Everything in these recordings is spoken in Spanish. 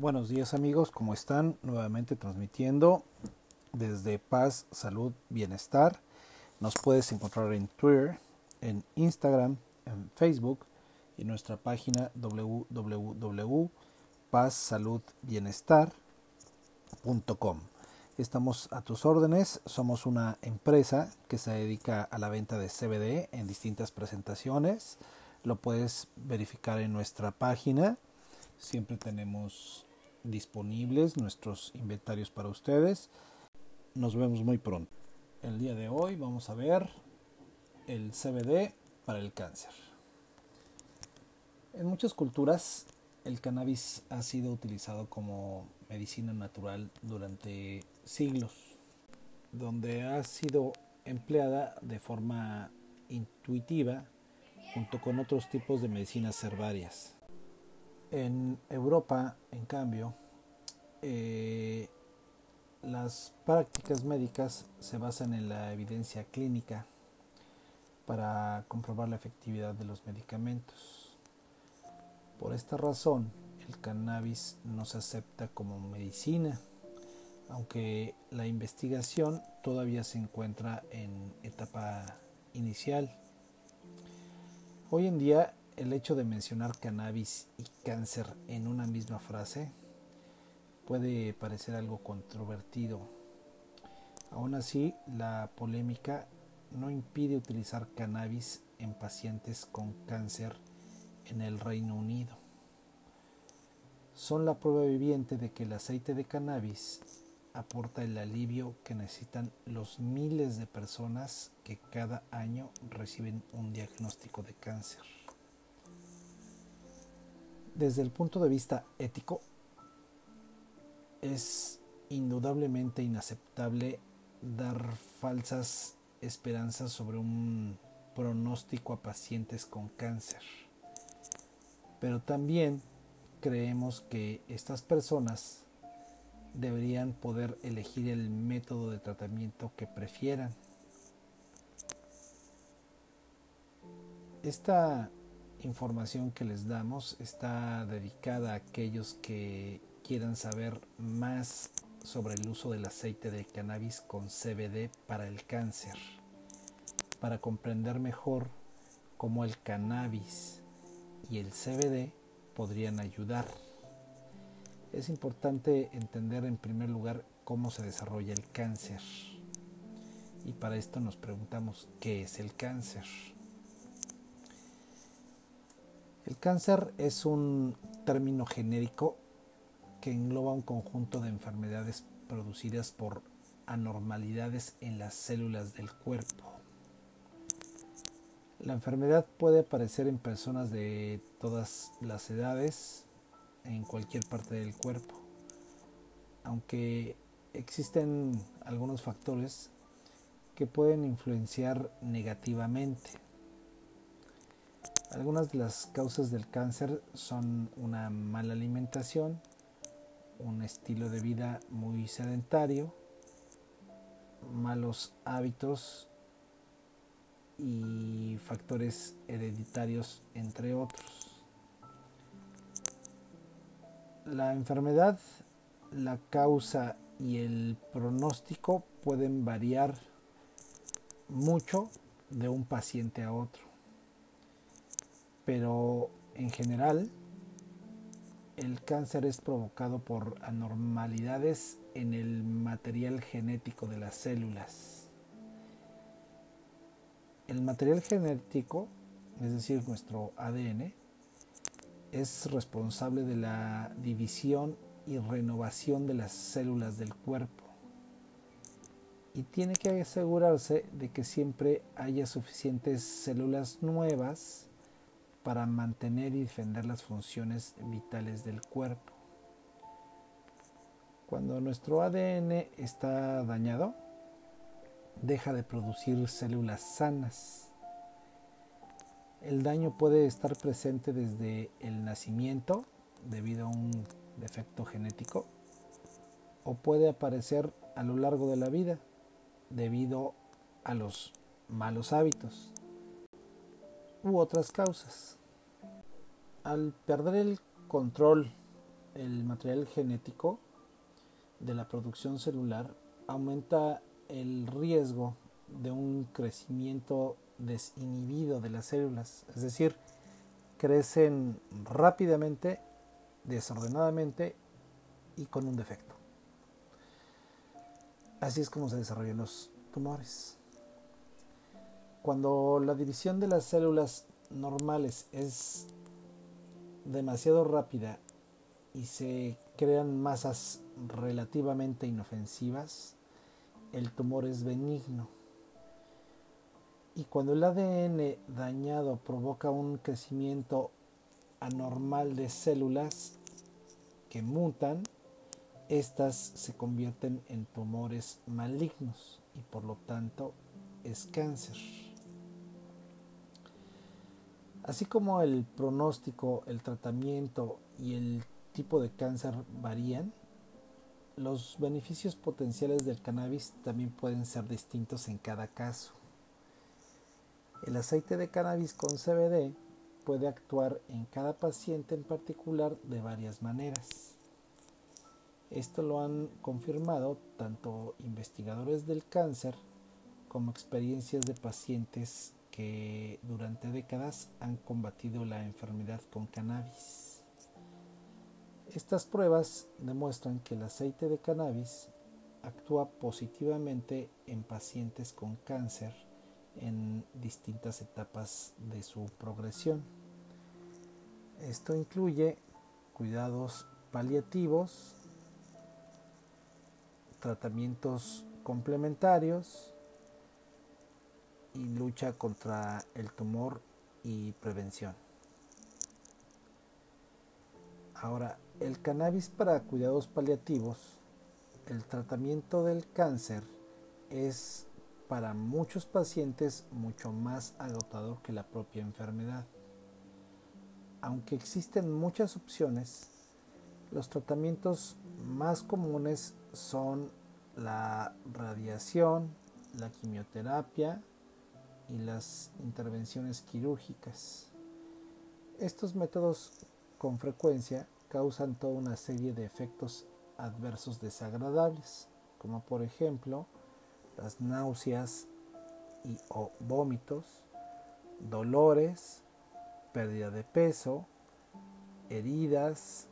Buenos días amigos, ¿cómo están? Nuevamente transmitiendo desde Paz, Salud, Bienestar. Nos puedes encontrar en Twitter, en Instagram, en Facebook y nuestra página www.pazsaludbienestar.com. Estamos a tus órdenes, somos una empresa que se dedica a la venta de CBD en distintas presentaciones. Lo puedes verificar en nuestra página. Siempre tenemos disponibles nuestros inventarios para ustedes. Nos vemos muy pronto. El día de hoy vamos a ver el CBD para el cáncer. En muchas culturas el cannabis ha sido utilizado como medicina natural durante siglos, donde ha sido empleada de forma intuitiva junto con otros tipos de medicinas herbarias. En Europa, en cambio, eh, las prácticas médicas se basan en la evidencia clínica para comprobar la efectividad de los medicamentos. Por esta razón, el cannabis no se acepta como medicina, aunque la investigación todavía se encuentra en etapa inicial. Hoy en día, el hecho de mencionar cannabis y cáncer en una misma frase puede parecer algo controvertido. Aún así, la polémica no impide utilizar cannabis en pacientes con cáncer en el Reino Unido. Son la prueba viviente de que el aceite de cannabis aporta el alivio que necesitan los miles de personas que cada año reciben un diagnóstico de cáncer. Desde el punto de vista ético, es indudablemente inaceptable dar falsas esperanzas sobre un pronóstico a pacientes con cáncer. Pero también creemos que estas personas deberían poder elegir el método de tratamiento que prefieran. Esta información que les damos está dedicada a aquellos que quieran saber más sobre el uso del aceite de cannabis con CBD para el cáncer, para comprender mejor cómo el cannabis y el CBD podrían ayudar. Es importante entender en primer lugar cómo se desarrolla el cáncer. Y para esto nos preguntamos, ¿qué es el cáncer? El cáncer es un término genérico que engloba un conjunto de enfermedades producidas por anormalidades en las células del cuerpo. La enfermedad puede aparecer en personas de todas las edades, en cualquier parte del cuerpo, aunque existen algunos factores que pueden influenciar negativamente. Algunas de las causas del cáncer son una mala alimentación, un estilo de vida muy sedentario, malos hábitos y factores hereditarios, entre otros. La enfermedad, la causa y el pronóstico pueden variar mucho de un paciente a otro, pero en general el cáncer es provocado por anormalidades en el material genético de las células. El material genético, es decir, nuestro ADN, es responsable de la división y renovación de las células del cuerpo y tiene que asegurarse de que siempre haya suficientes células nuevas para mantener y defender las funciones vitales del cuerpo. Cuando nuestro ADN está dañado, deja de producir células sanas. El daño puede estar presente desde el nacimiento debido a un defecto genético o puede aparecer a lo largo de la vida debido a los malos hábitos u otras causas. Al perder el control el material genético de la producción celular aumenta el riesgo de un crecimiento desinhibido de las células, es decir, crecen rápidamente, desordenadamente y con un defecto. Así es como se desarrollan los tumores. Cuando la división de las células normales es demasiado rápida y se crean masas relativamente inofensivas, el tumor es benigno. Y cuando el ADN dañado provoca un crecimiento anormal de células que mutan, estas se convierten en tumores malignos y por lo tanto es cáncer. Así como el pronóstico, el tratamiento y el tipo de cáncer varían, los beneficios potenciales del cannabis también pueden ser distintos en cada caso. El aceite de cannabis con CBD puede actuar en cada paciente en particular de varias maneras. Esto lo han confirmado tanto investigadores del cáncer como experiencias de pacientes que durante décadas han combatido la enfermedad con cannabis. Estas pruebas demuestran que el aceite de cannabis actúa positivamente en pacientes con cáncer en distintas etapas de su progresión. Esto incluye cuidados paliativos, tratamientos complementarios, y lucha contra el tumor y prevención. Ahora, el cannabis para cuidados paliativos, el tratamiento del cáncer es para muchos pacientes mucho más agotador que la propia enfermedad. Aunque existen muchas opciones, los tratamientos más comunes son la radiación, la quimioterapia y las intervenciones quirúrgicas. Estos métodos con frecuencia causan toda una serie de efectos adversos desagradables, como por ejemplo las náuseas y vómitos, dolores, pérdida de peso, heridas,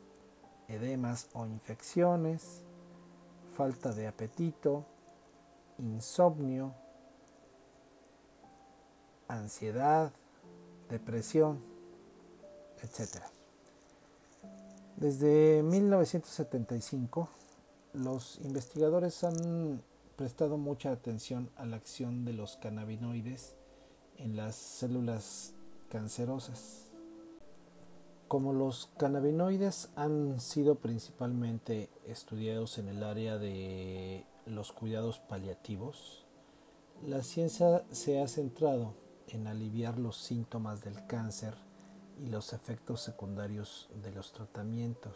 edemas o infecciones, falta de apetito, insomnio, ansiedad, depresión, etc. Desde 1975, los investigadores han prestado mucha atención a la acción de los cannabinoides en las células cancerosas. Como los cannabinoides han sido principalmente estudiados en el área de los cuidados paliativos, la ciencia se ha centrado en aliviar los síntomas del cáncer y los efectos secundarios de los tratamientos.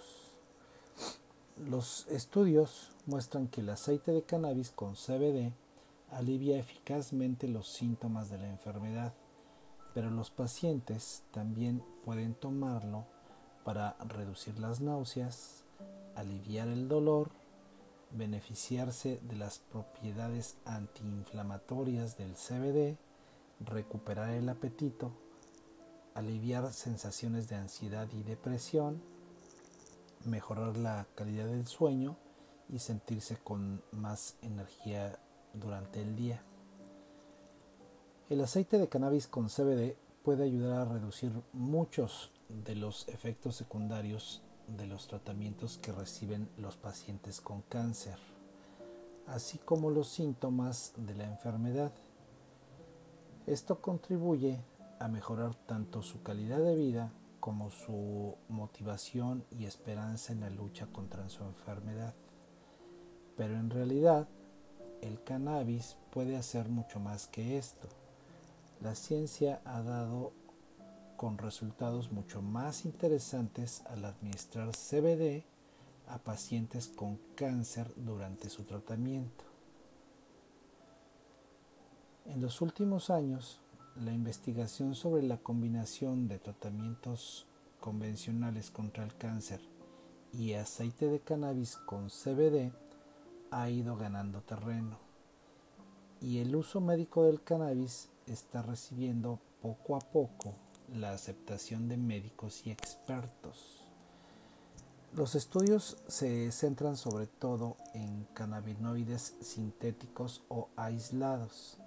Los estudios muestran que el aceite de cannabis con CBD alivia eficazmente los síntomas de la enfermedad, pero los pacientes también pueden tomarlo para reducir las náuseas, aliviar el dolor, beneficiarse de las propiedades antiinflamatorias del CBD recuperar el apetito, aliviar sensaciones de ansiedad y depresión, mejorar la calidad del sueño y sentirse con más energía durante el día. El aceite de cannabis con CBD puede ayudar a reducir muchos de los efectos secundarios de los tratamientos que reciben los pacientes con cáncer, así como los síntomas de la enfermedad. Esto contribuye a mejorar tanto su calidad de vida como su motivación y esperanza en la lucha contra su enfermedad. Pero en realidad, el cannabis puede hacer mucho más que esto. La ciencia ha dado con resultados mucho más interesantes al administrar CBD a pacientes con cáncer durante su tratamiento. En los últimos años, la investigación sobre la combinación de tratamientos convencionales contra el cáncer y aceite de cannabis con CBD ha ido ganando terreno y el uso médico del cannabis está recibiendo poco a poco la aceptación de médicos y expertos. Los estudios se centran sobre todo en cannabinoides sintéticos o aislados,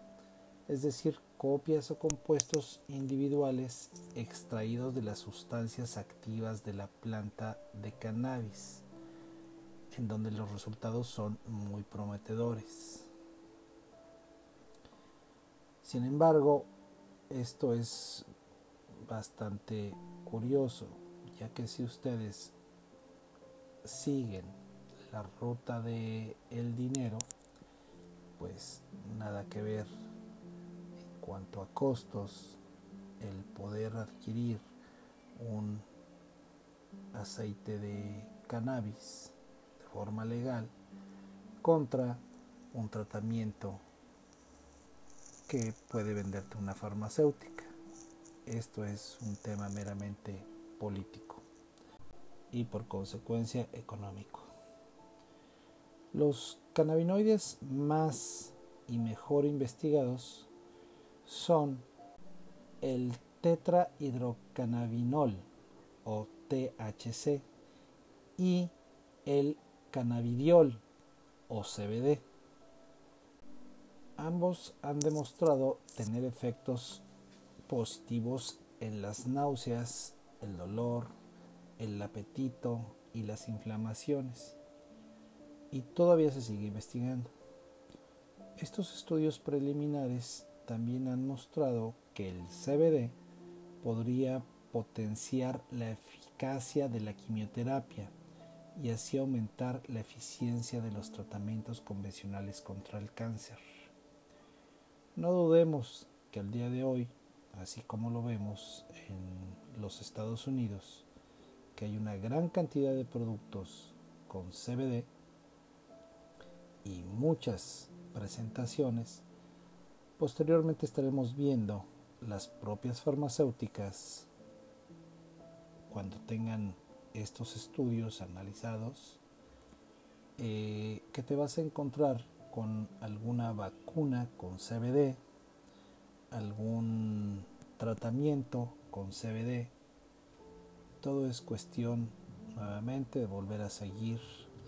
es decir, copias o compuestos individuales extraídos de las sustancias activas de la planta de cannabis, en donde los resultados son muy prometedores. Sin embargo, esto es bastante curioso, ya que si ustedes siguen la ruta de el dinero, pues nada que ver cuanto a costos, el poder adquirir un aceite de cannabis de forma legal contra un tratamiento que puede venderte una farmacéutica. Esto es un tema meramente político y por consecuencia económico. Los cannabinoides más y mejor investigados son el tetrahidrocannabinol o THC y el cannabidiol o CBD. Ambos han demostrado tener efectos positivos en las náuseas, el dolor, el apetito y las inflamaciones. Y todavía se sigue investigando. Estos estudios preliminares también han mostrado que el CBD podría potenciar la eficacia de la quimioterapia y así aumentar la eficiencia de los tratamientos convencionales contra el cáncer. No dudemos que al día de hoy, así como lo vemos en los Estados Unidos, que hay una gran cantidad de productos con CBD y muchas presentaciones, posteriormente estaremos viendo las propias farmacéuticas cuando tengan estos estudios analizados eh, que te vas a encontrar con alguna vacuna con CBD, algún tratamiento con CBD. Todo es cuestión nuevamente de volver a seguir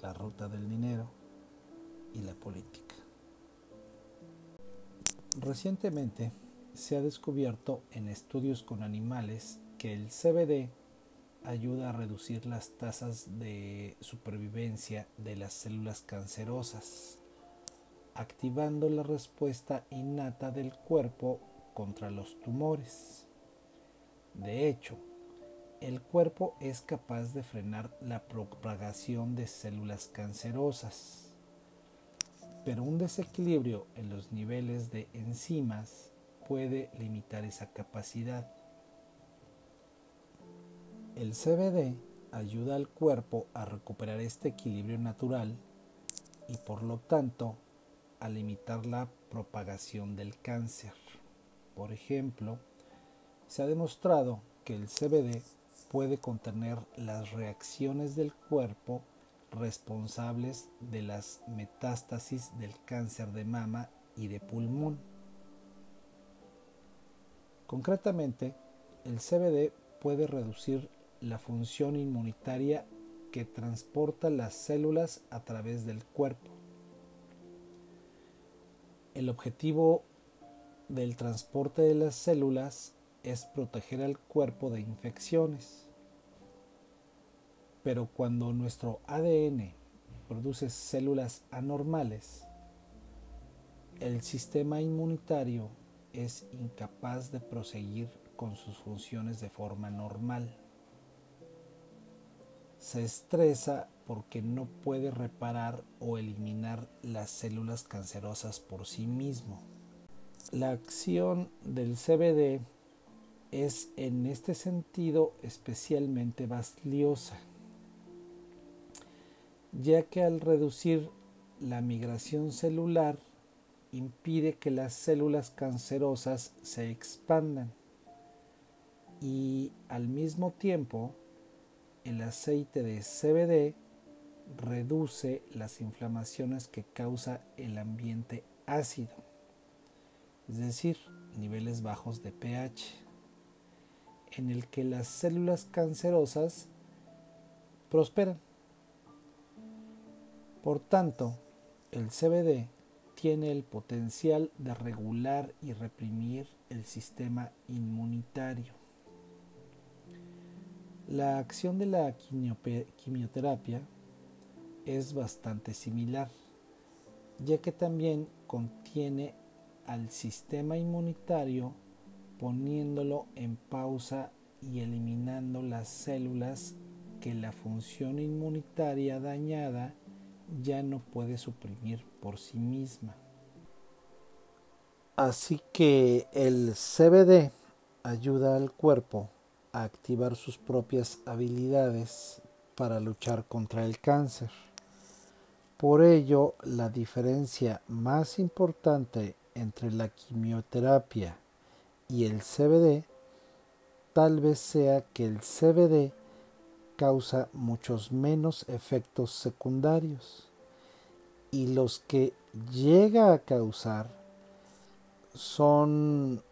la ruta del dinero y la política. Recientemente se ha descubierto en estudios con animales que el CBD ayuda a reducir las tasas de supervivencia de las células cancerosas activando la respuesta innata del cuerpo contra los tumores. De hecho, el cuerpo es capaz de frenar la propagación de células cancerosas, pero un desequilibrio en los niveles de enzimas puede limitar esa capacidad. El CBD ayuda al cuerpo a recuperar este equilibrio natural y por lo tanto a limitar la propagación del cáncer. Por ejemplo, se ha demostrado que el CBD puede contener las reacciones del cuerpo responsables de las metástasis del cáncer de mama y de pulmón. Concretamente, el CBD puede reducir la función inmunitaria que transporta las células a través del cuerpo el objetivo del transporte de las células es proteger al cuerpo de infecciones. Pero cuando nuestro ADN produce células anormales, el sistema inmunitario es incapaz de proseguir con sus funciones de forma normal. Se estresa porque no puede reparar o eliminar las células cancerosas por sí mismo. La acción del CBD es en este sentido especialmente valiosa, ya que al reducir la migración celular impide que las células cancerosas se expandan y al mismo tiempo el aceite de CBD reduce las inflamaciones que causa el ambiente ácido, es decir, niveles bajos de pH, en el que las células cancerosas prosperan. Por tanto, el CBD tiene el potencial de regular y reprimir el sistema inmunitario. La acción de la quimioterapia es bastante similar, ya que también contiene al sistema inmunitario poniéndolo en pausa y eliminando las células que la función inmunitaria dañada ya no puede suprimir por sí misma. Así que el CBD ayuda al cuerpo a activar sus propias habilidades para luchar contra el cáncer. Por ello, la diferencia más importante entre la quimioterapia y el CBD tal vez sea que el CBD causa muchos menos efectos secundarios. Y los que llega a causar son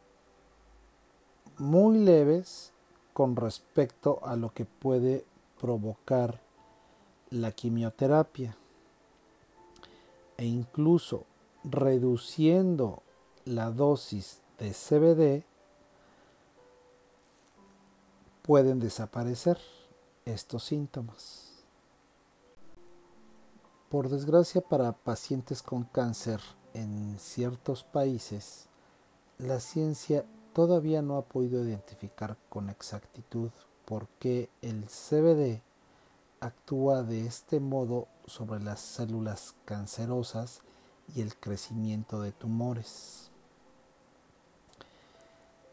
muy leves con respecto a lo que puede provocar la quimioterapia. E incluso reduciendo la dosis de CBD pueden desaparecer estos síntomas. Por desgracia para pacientes con cáncer en ciertos países, la ciencia todavía no ha podido identificar con exactitud por qué el CBD actúa de este modo sobre las células cancerosas y el crecimiento de tumores.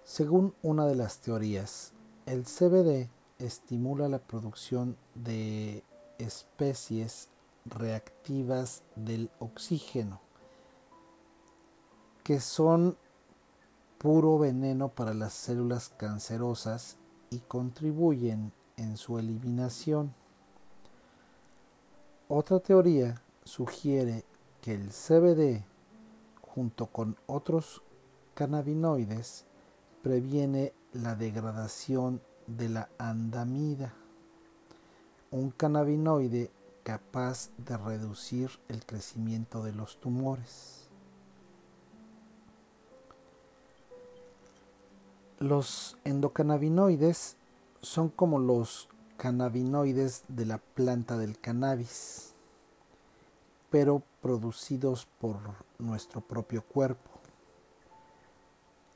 Según una de las teorías, el CBD estimula la producción de especies reactivas del oxígeno, que son puro veneno para las células cancerosas y contribuyen en su eliminación. Otra teoría sugiere que el CBD, junto con otros cannabinoides, previene la degradación de la andamida, un cannabinoide capaz de reducir el crecimiento de los tumores. Los endocannabinoides son como los cannabinoides de la planta del cannabis, pero producidos por nuestro propio cuerpo.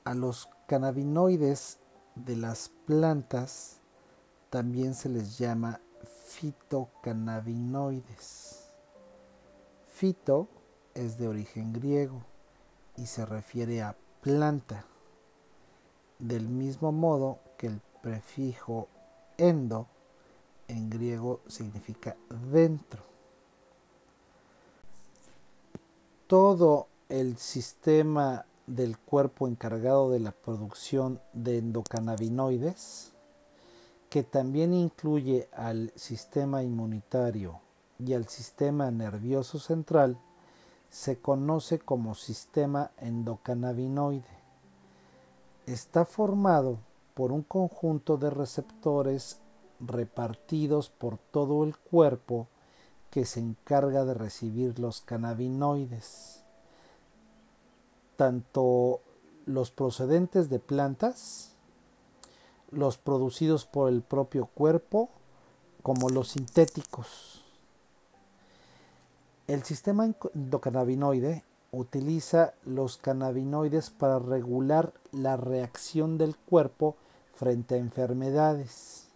A los cannabinoides de las plantas también se les llama fitocannabinoides. Fito es de origen griego y se refiere a planta, del mismo modo que el prefijo endo en griego significa dentro. Todo el sistema del cuerpo encargado de la producción de endocannabinoides, que también incluye al sistema inmunitario y al sistema nervioso central, se conoce como sistema endocannabinoide. Está formado por un conjunto de receptores repartidos por todo el cuerpo que se encarga de recibir los cannabinoides tanto los procedentes de plantas, los producidos por el propio cuerpo, como los sintéticos. El sistema endocannabinoide utiliza los cannabinoides para regular la reacción del cuerpo frente a enfermedades.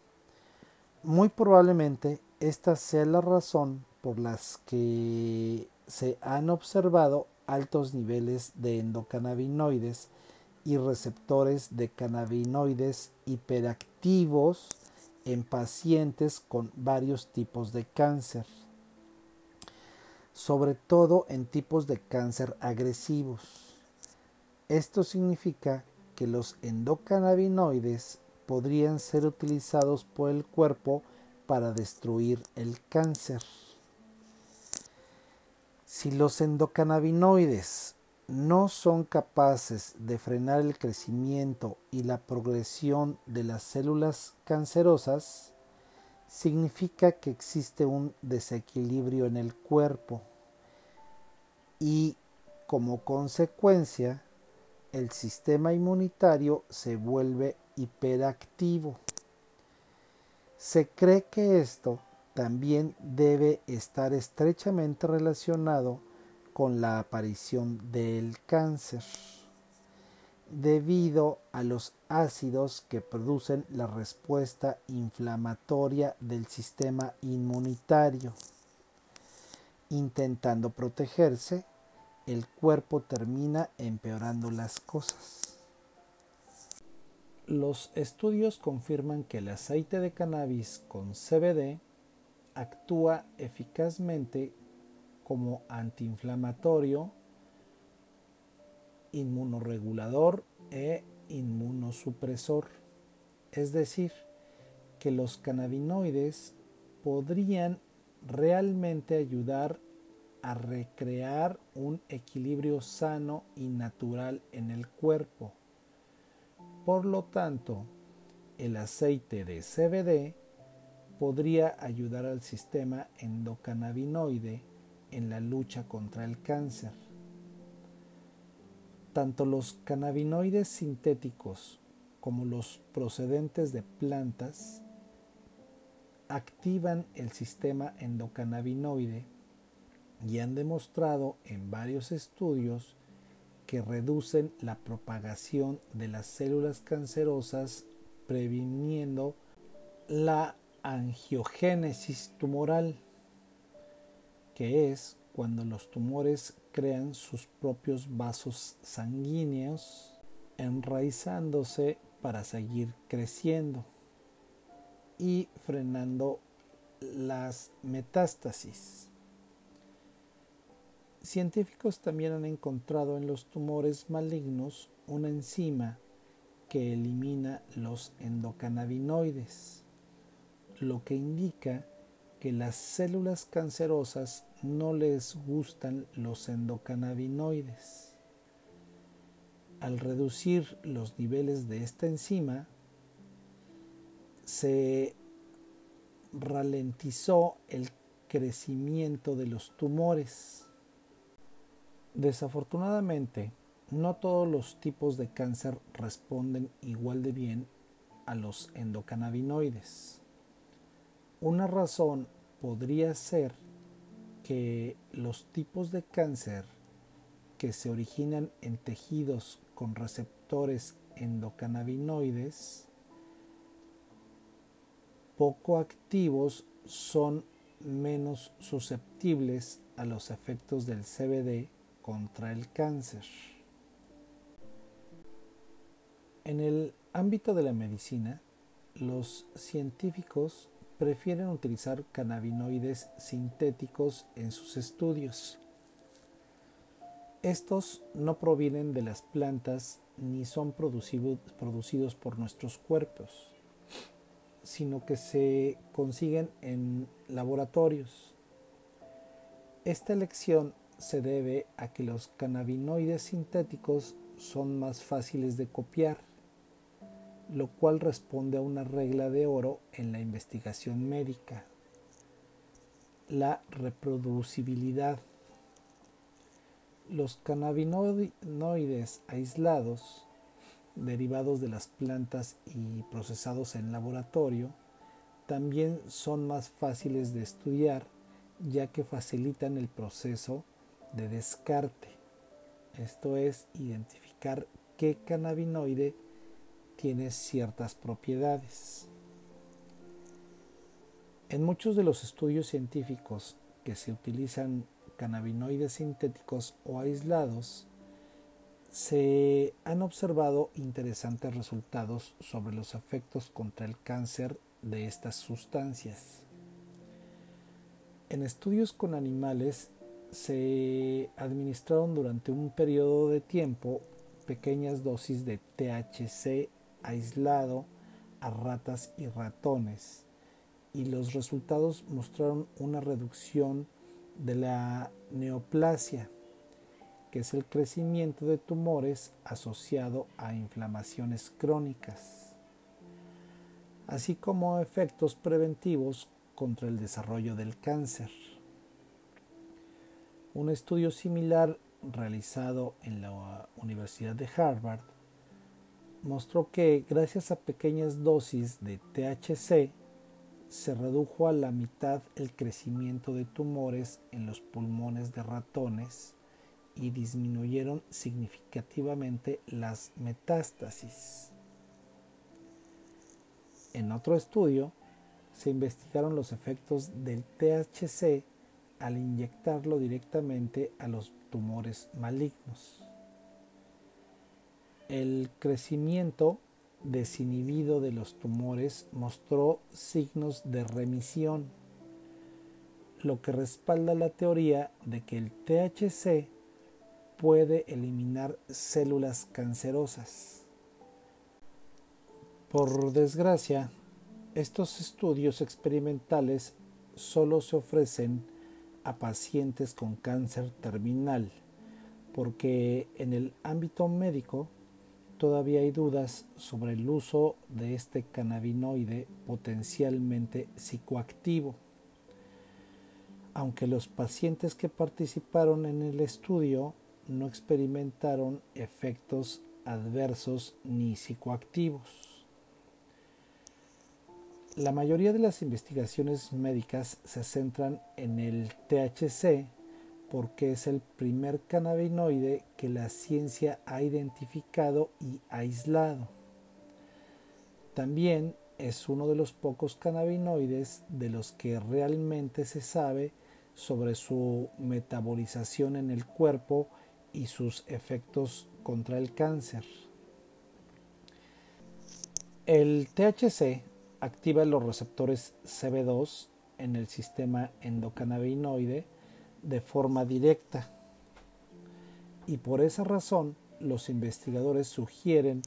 Muy probablemente esta sea la razón por las que se han observado altos niveles de endocannabinoides y receptores de cannabinoides hiperactivos en pacientes con varios tipos de cáncer, sobre todo en tipos de cáncer agresivos. Esto significa que los endocannabinoides podrían ser utilizados por el cuerpo para destruir el cáncer. Si los endocannabinoides no son capaces de frenar el crecimiento y la progresión de las células cancerosas, significa que existe un desequilibrio en el cuerpo y como consecuencia el sistema inmunitario se vuelve hiperactivo. Se cree que esto también debe estar estrechamente relacionado con la aparición del cáncer, debido a los ácidos que producen la respuesta inflamatoria del sistema inmunitario. Intentando protegerse, el cuerpo termina empeorando las cosas. Los estudios confirman que el aceite de cannabis con CBD actúa eficazmente como antiinflamatorio, inmunoregulador e inmunosupresor. Es decir, que los cannabinoides podrían realmente ayudar a recrear un equilibrio sano y natural en el cuerpo. Por lo tanto, el aceite de CBD podría ayudar al sistema endocannabinoide en la lucha contra el cáncer. Tanto los cannabinoides sintéticos como los procedentes de plantas activan el sistema endocannabinoide y han demostrado en varios estudios que reducen la propagación de las células cancerosas previniendo la angiogénesis tumoral, que es cuando los tumores crean sus propios vasos sanguíneos enraizándose para seguir creciendo y frenando las metástasis. Científicos también han encontrado en los tumores malignos una enzima que elimina los endocannabinoides lo que indica que las células cancerosas no les gustan los endocannabinoides. Al reducir los niveles de esta enzima, se ralentizó el crecimiento de los tumores. Desafortunadamente, no todos los tipos de cáncer responden igual de bien a los endocannabinoides. Una razón podría ser que los tipos de cáncer que se originan en tejidos con receptores endocannabinoides poco activos son menos susceptibles a los efectos del CBD contra el cáncer. En el ámbito de la medicina, los científicos prefieren utilizar cannabinoides sintéticos en sus estudios. Estos no provienen de las plantas ni son producidos por nuestros cuerpos, sino que se consiguen en laboratorios. Esta elección se debe a que los cannabinoides sintéticos son más fáciles de copiar lo cual responde a una regla de oro en la investigación médica, la reproducibilidad. Los cannabinoides aislados, derivados de las plantas y procesados en laboratorio, también son más fáciles de estudiar ya que facilitan el proceso de descarte, esto es, identificar qué cannabinoide tiene ciertas propiedades. En muchos de los estudios científicos que se utilizan cannabinoides sintéticos o aislados, se han observado interesantes resultados sobre los efectos contra el cáncer de estas sustancias. En estudios con animales se administraron durante un periodo de tiempo pequeñas dosis de THC aislado a ratas y ratones y los resultados mostraron una reducción de la neoplasia, que es el crecimiento de tumores asociado a inflamaciones crónicas, así como efectos preventivos contra el desarrollo del cáncer. Un estudio similar realizado en la Universidad de Harvard mostró que gracias a pequeñas dosis de THC se redujo a la mitad el crecimiento de tumores en los pulmones de ratones y disminuyeron significativamente las metástasis. En otro estudio, se investigaron los efectos del THC al inyectarlo directamente a los tumores malignos. El crecimiento desinhibido de los tumores mostró signos de remisión, lo que respalda la teoría de que el THC puede eliminar células cancerosas. Por desgracia, estos estudios experimentales solo se ofrecen a pacientes con cáncer terminal, porque en el ámbito médico todavía hay dudas sobre el uso de este cannabinoide potencialmente psicoactivo. Aunque los pacientes que participaron en el estudio no experimentaron efectos adversos ni psicoactivos. La mayoría de las investigaciones médicas se centran en el THC porque es el primer cannabinoide que la ciencia ha identificado y aislado. También es uno de los pocos cannabinoides de los que realmente se sabe sobre su metabolización en el cuerpo y sus efectos contra el cáncer. El THC activa los receptores CB2 en el sistema endocannabinoide de forma directa. Y por esa razón los investigadores sugieren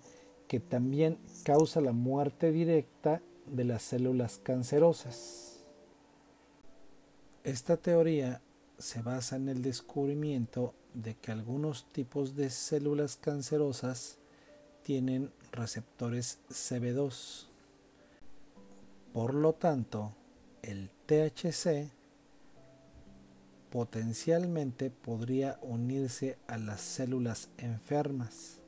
que también causa la muerte directa de las células cancerosas. Esta teoría se basa en el descubrimiento de que algunos tipos de células cancerosas tienen receptores CB2. Por lo tanto, el THC potencialmente podría unirse a las células enfermas,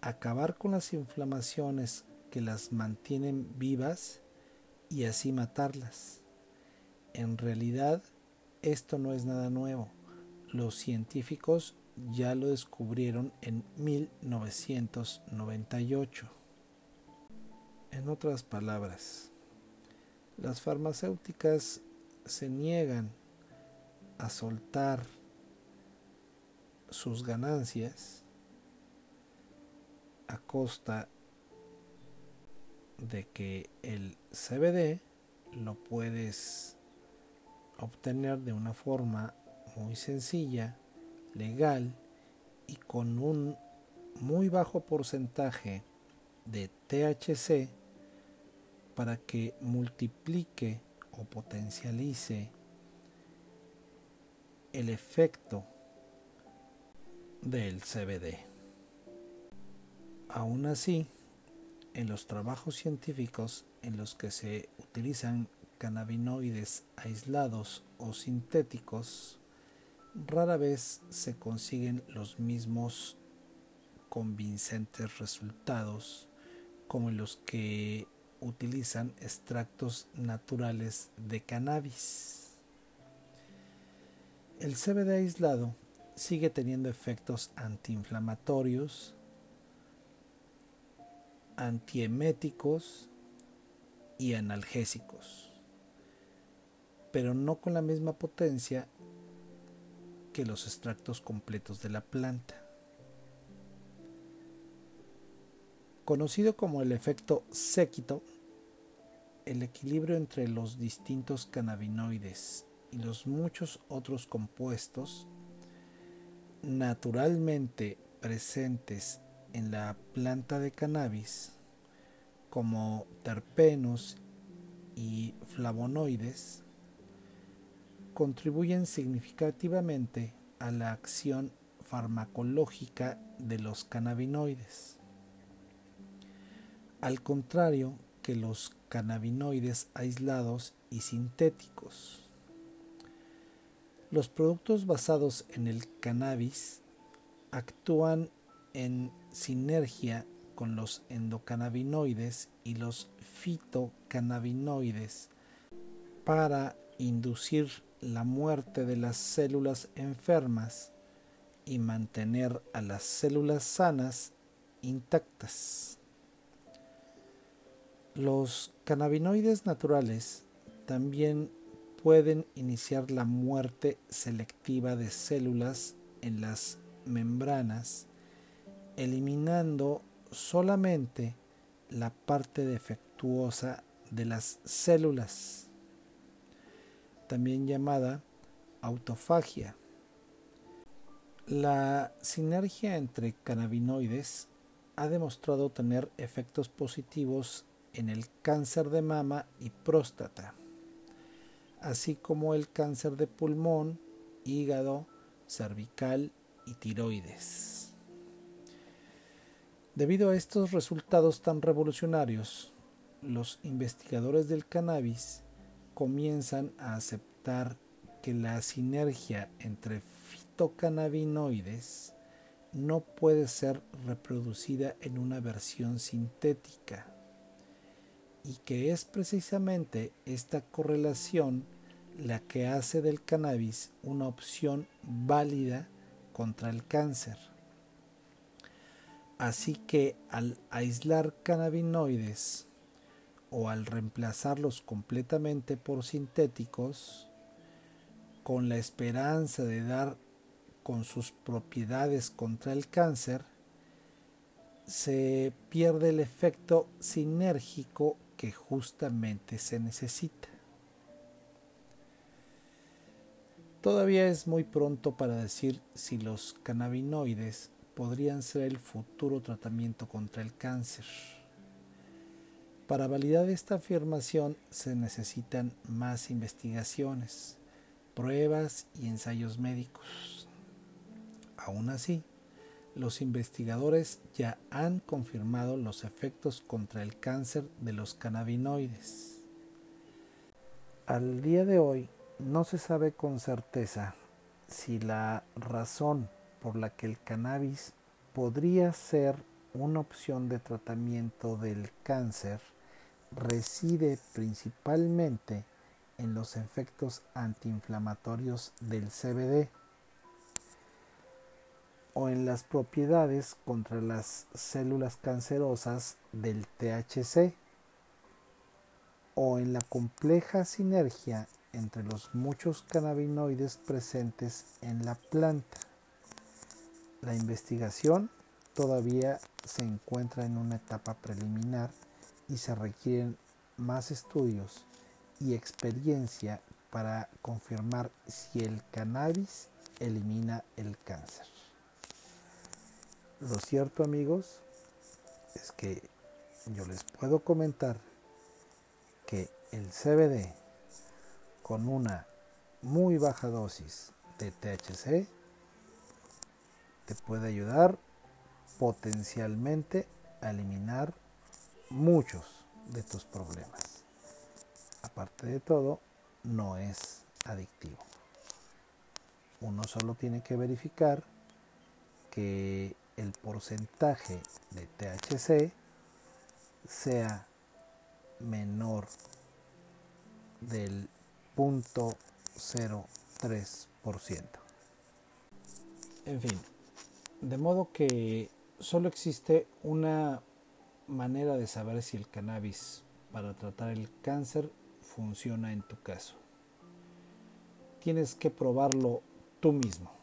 acabar con las inflamaciones que las mantienen vivas y así matarlas. En realidad, esto no es nada nuevo. Los científicos ya lo descubrieron en 1998. En otras palabras, las farmacéuticas se niegan a soltar sus ganancias a costa de que el CBD lo puedes obtener de una forma muy sencilla, legal y con un muy bajo porcentaje de THC para que multiplique o potencialice el efecto del CBD. Aún así, en los trabajos científicos en los que se utilizan cannabinoides aislados o sintéticos, rara vez se consiguen los mismos convincentes resultados como los que utilizan extractos naturales de cannabis. El CBD aislado sigue teniendo efectos antiinflamatorios, antieméticos y analgésicos, pero no con la misma potencia que los extractos completos de la planta. Conocido como el efecto séquito, el equilibrio entre los distintos cannabinoides y los muchos otros compuestos naturalmente presentes en la planta de cannabis como terpenos y flavonoides contribuyen significativamente a la acción farmacológica de los cannabinoides. Al contrario que los cannabinoides aislados y sintéticos. Los productos basados en el cannabis actúan en sinergia con los endocannabinoides y los fitocannabinoides para inducir la muerte de las células enfermas y mantener a las células sanas intactas. Los cannabinoides naturales también pueden iniciar la muerte selectiva de células en las membranas, eliminando solamente la parte defectuosa de las células, también llamada autofagia. La sinergia entre cannabinoides ha demostrado tener efectos positivos en el cáncer de mama y próstata, así como el cáncer de pulmón, hígado, cervical y tiroides. Debido a estos resultados tan revolucionarios, los investigadores del cannabis comienzan a aceptar que la sinergia entre fitocannabinoides no puede ser reproducida en una versión sintética y que es precisamente esta correlación la que hace del cannabis una opción válida contra el cáncer. Así que al aislar cannabinoides o al reemplazarlos completamente por sintéticos, con la esperanza de dar con sus propiedades contra el cáncer, se pierde el efecto sinérgico que justamente se necesita. Todavía es muy pronto para decir si los cannabinoides podrían ser el futuro tratamiento contra el cáncer. Para validar esta afirmación se necesitan más investigaciones, pruebas y ensayos médicos. Aún así, los investigadores ya han confirmado los efectos contra el cáncer de los cannabinoides. Al día de hoy no se sabe con certeza si la razón por la que el cannabis podría ser una opción de tratamiento del cáncer reside principalmente en los efectos antiinflamatorios del CBD o en las propiedades contra las células cancerosas del THC o en la compleja sinergia entre los muchos cannabinoides presentes en la planta. La investigación todavía se encuentra en una etapa preliminar y se requieren más estudios y experiencia para confirmar si el cannabis elimina el cáncer. Lo cierto amigos es que yo les puedo comentar que el CBD con una muy baja dosis de THC te puede ayudar potencialmente a eliminar muchos de tus problemas. Aparte de todo, no es adictivo. Uno solo tiene que verificar que el porcentaje de THC sea menor del 0.03%. En fin, de modo que solo existe una manera de saber si el cannabis para tratar el cáncer funciona en tu caso. Tienes que probarlo tú mismo.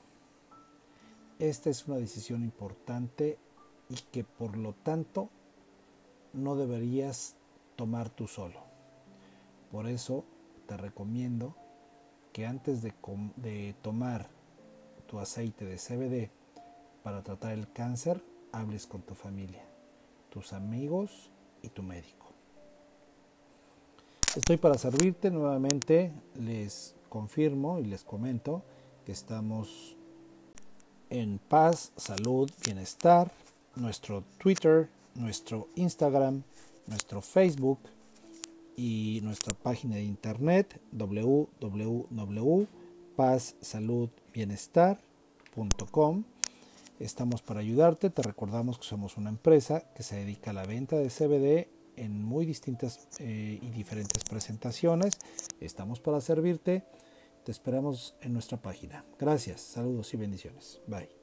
Esta es una decisión importante y que por lo tanto no deberías tomar tú solo. Por eso te recomiendo que antes de, tomar tu aceite de CBD para tratar el cáncer, hables con tu familia, tus amigos y tu médico. Estoy para servirte nuevamente. Les confirmo y les comento que estamos en paz, salud, bienestar. Nuestro Twitter, nuestro Instagram, nuestro Facebook y nuestra página de internet www.pazsaludbienestar.com. Estamos para ayudarte. Te recordamos que somos una empresa que se dedica a la venta de CBD en muy distintas eh, y diferentes presentaciones. Estamos para servirte. Te esperamos en nuestra página. Gracias, saludos y bendiciones. Bye.